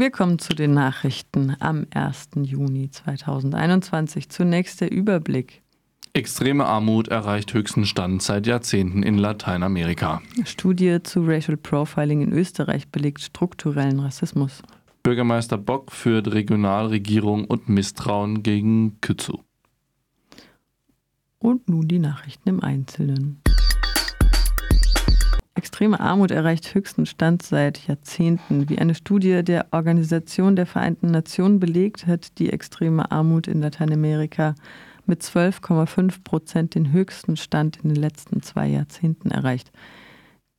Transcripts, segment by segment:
Willkommen zu den Nachrichten am 1. Juni 2021. Zunächst der Überblick. Extreme Armut erreicht höchsten Stand seit Jahrzehnten in Lateinamerika. Studie zu Racial Profiling in Österreich belegt strukturellen Rassismus. Bürgermeister Bock führt Regionalregierung und Misstrauen gegen Kützu. Und nun die Nachrichten im Einzelnen. Extreme Armut erreicht höchsten Stand seit Jahrzehnten. Wie eine Studie der Organisation der Vereinten Nationen belegt, hat die extreme Armut in Lateinamerika mit 12,5 Prozent den höchsten Stand in den letzten zwei Jahrzehnten erreicht.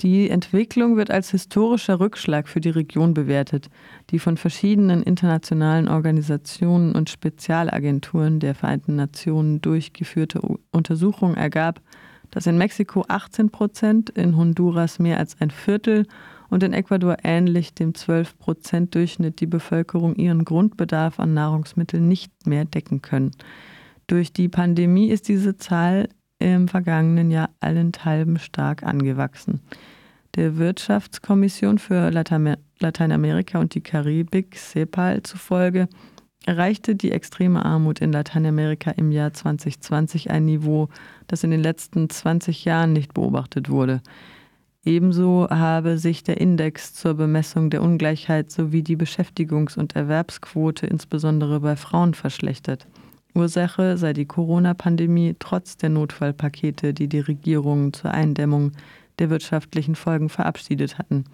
Die Entwicklung wird als historischer Rückschlag für die Region bewertet, die von verschiedenen internationalen Organisationen und Spezialagenturen der Vereinten Nationen durchgeführte Untersuchung ergab, dass in Mexiko 18 Prozent, in Honduras mehr als ein Viertel und in Ecuador ähnlich dem 12 Prozent Durchschnitt die Bevölkerung ihren Grundbedarf an Nahrungsmitteln nicht mehr decken können. Durch die Pandemie ist diese Zahl im vergangenen Jahr allenthalben stark angewachsen. Der Wirtschaftskommission für Lateinamerika und die Karibik, CEPAL, zufolge erreichte die extreme Armut in Lateinamerika im Jahr 2020 ein Niveau, das in den letzten 20 Jahren nicht beobachtet wurde. Ebenso habe sich der Index zur Bemessung der Ungleichheit sowie die Beschäftigungs- und Erwerbsquote insbesondere bei Frauen verschlechtert. Ursache sei die Corona-Pandemie trotz der Notfallpakete, die die Regierungen zur Eindämmung der wirtschaftlichen Folgen verabschiedet hatten.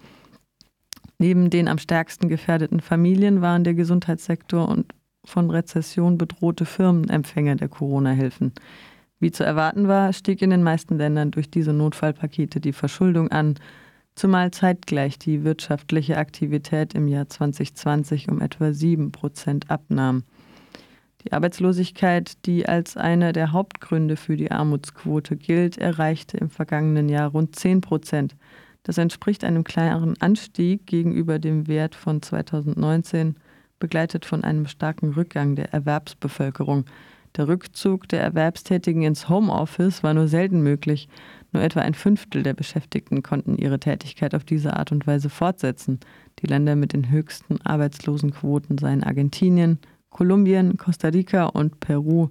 Neben den am stärksten gefährdeten Familien waren der Gesundheitssektor und von Rezession bedrohte Firmen Empfänger der Corona-Hilfen. Wie zu erwarten war, stieg in den meisten Ländern durch diese Notfallpakete die Verschuldung an, zumal zeitgleich die wirtschaftliche Aktivität im Jahr 2020 um etwa 7 Prozent abnahm. Die Arbeitslosigkeit, die als einer der Hauptgründe für die Armutsquote gilt, erreichte im vergangenen Jahr rund 10 Prozent. Das entspricht einem kleineren Anstieg gegenüber dem Wert von 2019 begleitet von einem starken Rückgang der Erwerbsbevölkerung. Der Rückzug der Erwerbstätigen ins Homeoffice war nur selten möglich. Nur etwa ein Fünftel der Beschäftigten konnten ihre Tätigkeit auf diese Art und Weise fortsetzen. Die Länder mit den höchsten Arbeitslosenquoten seien Argentinien, Kolumbien, Costa Rica und Peru.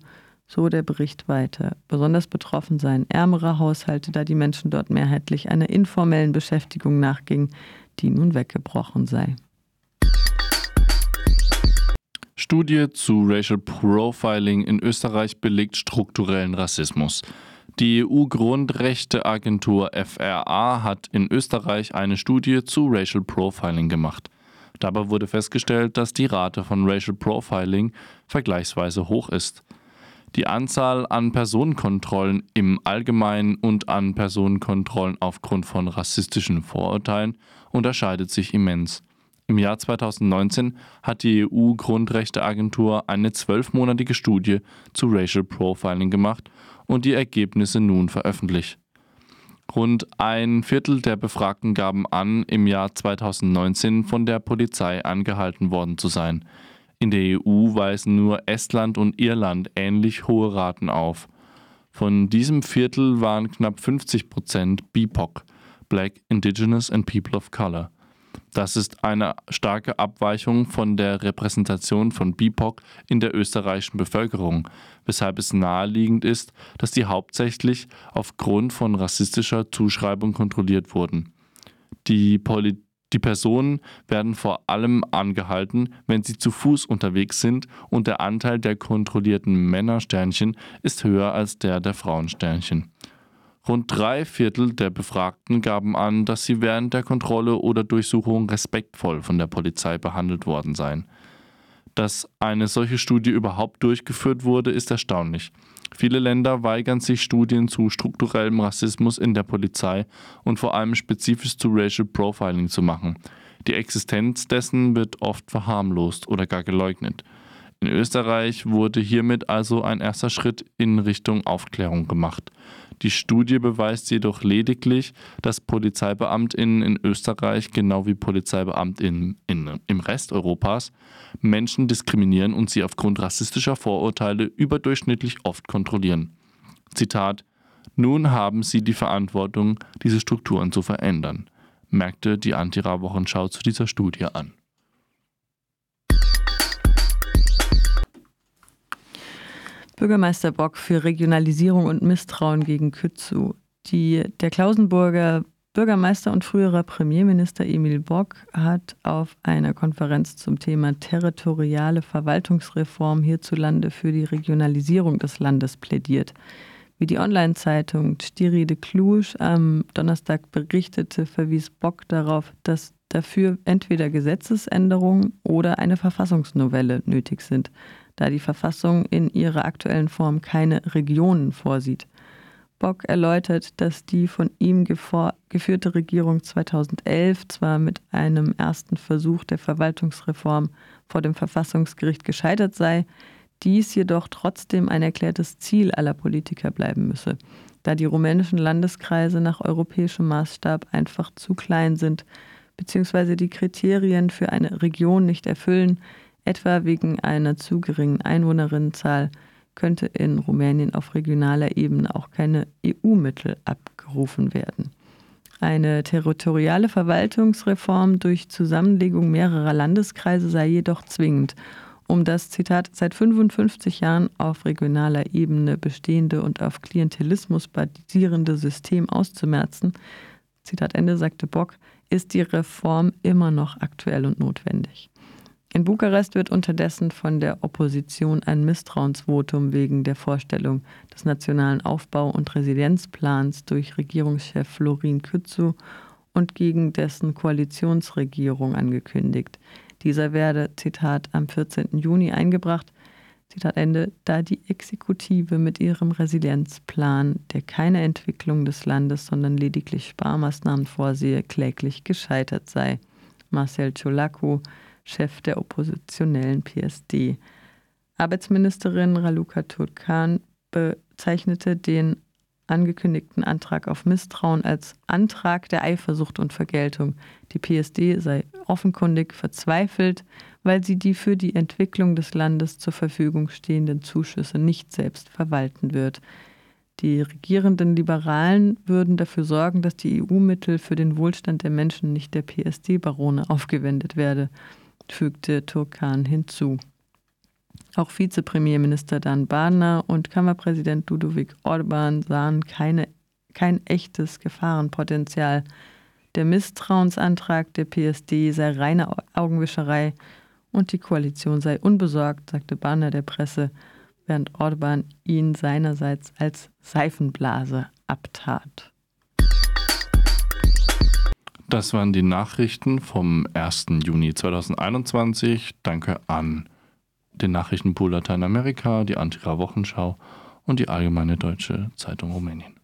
So der Bericht weiter. Besonders betroffen seien ärmere Haushalte, da die Menschen dort mehrheitlich einer informellen Beschäftigung nachgingen, die nun weggebrochen sei. Studie zu Racial Profiling in Österreich belegt strukturellen Rassismus. Die EU-Grundrechteagentur FRA hat in Österreich eine Studie zu Racial Profiling gemacht. Dabei wurde festgestellt, dass die Rate von Racial Profiling vergleichsweise hoch ist. Die Anzahl an Personenkontrollen im Allgemeinen und an Personenkontrollen aufgrund von rassistischen Vorurteilen unterscheidet sich immens. Im Jahr 2019 hat die EU-Grundrechteagentur eine zwölfmonatige Studie zu Racial Profiling gemacht und die Ergebnisse nun veröffentlicht. Rund ein Viertel der Befragten gaben an, im Jahr 2019 von der Polizei angehalten worden zu sein. In der EU weisen nur Estland und Irland ähnlich hohe Raten auf. Von diesem Viertel waren knapp 50 Prozent BIPOC, Black, Indigenous and People of Color. Das ist eine starke Abweichung von der Repräsentation von BIPOC in der österreichischen Bevölkerung, weshalb es naheliegend ist, dass die hauptsächlich aufgrund von rassistischer Zuschreibung kontrolliert wurden. Die, Poli die Personen werden vor allem angehalten, wenn sie zu Fuß unterwegs sind und der Anteil der kontrollierten Männersternchen ist höher als der der Frauensternchen. Rund drei Viertel der Befragten gaben an, dass sie während der Kontrolle oder Durchsuchung respektvoll von der Polizei behandelt worden seien. Dass eine solche Studie überhaupt durchgeführt wurde, ist erstaunlich. Viele Länder weigern sich, Studien zu strukturellem Rassismus in der Polizei und vor allem spezifisch zu Racial Profiling zu machen. Die Existenz dessen wird oft verharmlost oder gar geleugnet. In Österreich wurde hiermit also ein erster Schritt in Richtung Aufklärung gemacht. Die Studie beweist jedoch lediglich, dass PolizeibeamtInnen in Österreich genau wie PolizeibeamtInnen in, im Rest Europas Menschen diskriminieren und sie aufgrund rassistischer Vorurteile überdurchschnittlich oft kontrollieren. Zitat: Nun haben sie die Verantwortung, diese Strukturen zu verändern, merkte die Antira-Wochenschau zu dieser Studie an. Bürgermeister Bock für Regionalisierung und Misstrauen gegen Kützu. Die, der Klausenburger Bürgermeister und früherer Premierminister Emil Bock hat auf einer Konferenz zum Thema territoriale Verwaltungsreform hierzulande für die Regionalisierung des Landes plädiert. Wie die Online-Zeitung Stiri de Cluj am Donnerstag berichtete, verwies Bock darauf, dass dafür entweder Gesetzesänderungen oder eine Verfassungsnovelle nötig sind da die Verfassung in ihrer aktuellen Form keine Regionen vorsieht. Bock erläutert, dass die von ihm geführte Regierung 2011 zwar mit einem ersten Versuch der Verwaltungsreform vor dem Verfassungsgericht gescheitert sei, dies jedoch trotzdem ein erklärtes Ziel aller Politiker bleiben müsse, da die rumänischen Landeskreise nach europäischem Maßstab einfach zu klein sind, beziehungsweise die Kriterien für eine Region nicht erfüllen, Etwa wegen einer zu geringen Einwohnerinnenzahl könnte in Rumänien auf regionaler Ebene auch keine EU-Mittel abgerufen werden. Eine territoriale Verwaltungsreform durch Zusammenlegung mehrerer Landeskreise sei jedoch zwingend, um das Zitat seit 55 Jahren auf regionaler Ebene bestehende und auf Klientelismus basierende System auszumerzen. Zitat Ende sagte Bock, ist die Reform immer noch aktuell und notwendig. In Bukarest wird unterdessen von der Opposition ein Misstrauensvotum wegen der Vorstellung des nationalen Aufbau- und Resilienzplans durch Regierungschef Florin Kützu und gegen dessen Koalitionsregierung angekündigt. Dieser werde, Zitat, am 14. Juni eingebracht, Zitat Ende, da die Exekutive mit ihrem Resilienzplan, der keine Entwicklung des Landes, sondern lediglich Sparmaßnahmen vorsehe, kläglich gescheitert sei. Marcel Ciolacu, Chef der oppositionellen PSD. Arbeitsministerin Raluca Turkan bezeichnete den angekündigten Antrag auf Misstrauen als Antrag der Eifersucht und Vergeltung. Die PSD sei offenkundig verzweifelt, weil sie die für die Entwicklung des Landes zur Verfügung stehenden Zuschüsse nicht selbst verwalten wird. Die regierenden Liberalen würden dafür sorgen, dass die EU-Mittel für den Wohlstand der Menschen nicht der PSD-Barone aufgewendet werde fügte Turkan hinzu. Auch Vizepremierminister Dan Badner und Kammerpräsident Ludovic Orban sahen keine, kein echtes Gefahrenpotenzial. Der Misstrauensantrag der PSD sei reine Augenwischerei und die Koalition sei unbesorgt, sagte Badner der Presse, während Orban ihn seinerseits als Seifenblase abtat. Das waren die Nachrichten vom 1. Juni 2021. Danke an den Nachrichtenpool Lateinamerika, die Antira Wochenschau und die Allgemeine Deutsche Zeitung Rumänien.